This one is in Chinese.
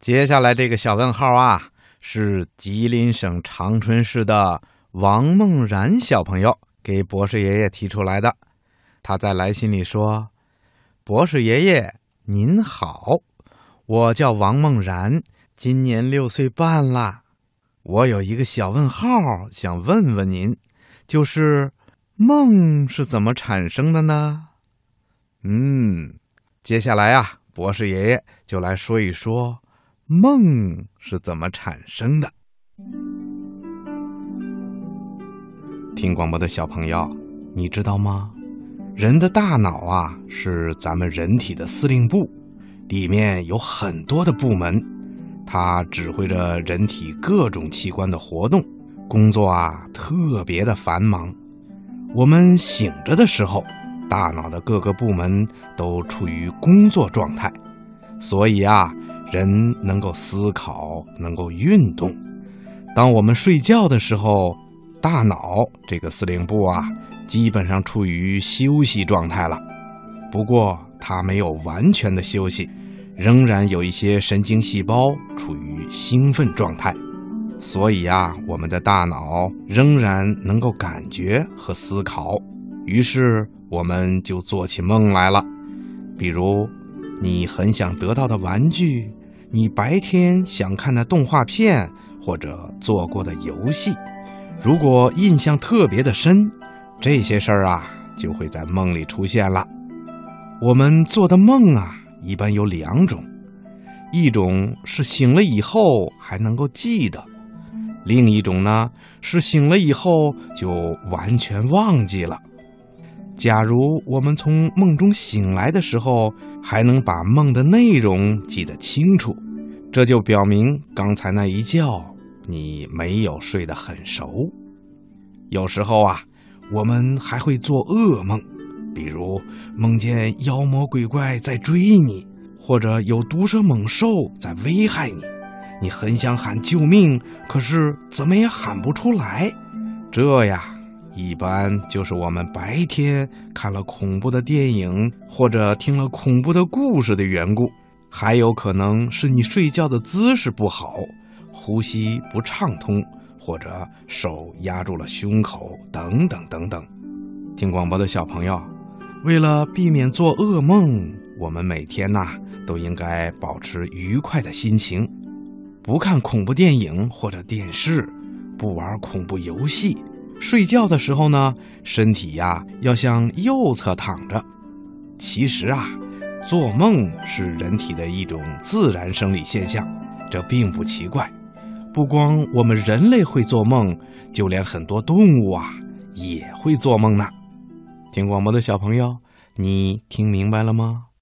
接下来这个小问号啊，是吉林省长春市的王梦然小朋友给博士爷爷提出来的。他在来信里说：“博士爷爷您好，我叫王梦然，今年六岁半啦。我有一个小问号想问问您，就是梦是怎么产生的呢？”嗯，接下来啊，博士爷爷就来说一说梦是怎么产生的。听广播的小朋友，你知道吗？人的大脑啊，是咱们人体的司令部，里面有很多的部门，它指挥着人体各种器官的活动，工作啊特别的繁忙。我们醒着的时候。大脑的各个部门都处于工作状态，所以啊，人能够思考，能够运动。当我们睡觉的时候，大脑这个司令部啊，基本上处于休息状态了。不过，它没有完全的休息，仍然有一些神经细胞处于兴奋状态。所以啊，我们的大脑仍然能够感觉和思考。于是。我们就做起梦来了，比如，你很想得到的玩具，你白天想看的动画片或者做过的游戏，如果印象特别的深，这些事儿啊就会在梦里出现了。我们做的梦啊，一般有两种，一种是醒了以后还能够记得，另一种呢是醒了以后就完全忘记了。假如我们从梦中醒来的时候还能把梦的内容记得清楚，这就表明刚才那一觉你没有睡得很熟。有时候啊，我们还会做噩梦，比如梦见妖魔鬼怪在追你，或者有毒蛇猛兽在危害你，你很想喊救命，可是怎么也喊不出来。这呀。一般就是我们白天看了恐怖的电影或者听了恐怖的故事的缘故，还有可能是你睡觉的姿势不好，呼吸不畅通，或者手压住了胸口等等等等。听广播的小朋友，为了避免做噩梦，我们每天呐都应该保持愉快的心情，不看恐怖电影或者电视，不玩恐怖游戏。睡觉的时候呢，身体呀要向右侧躺着。其实啊，做梦是人体的一种自然生理现象，这并不奇怪。不光我们人类会做梦，就连很多动物啊也会做梦呢。听广播的小朋友，你听明白了吗？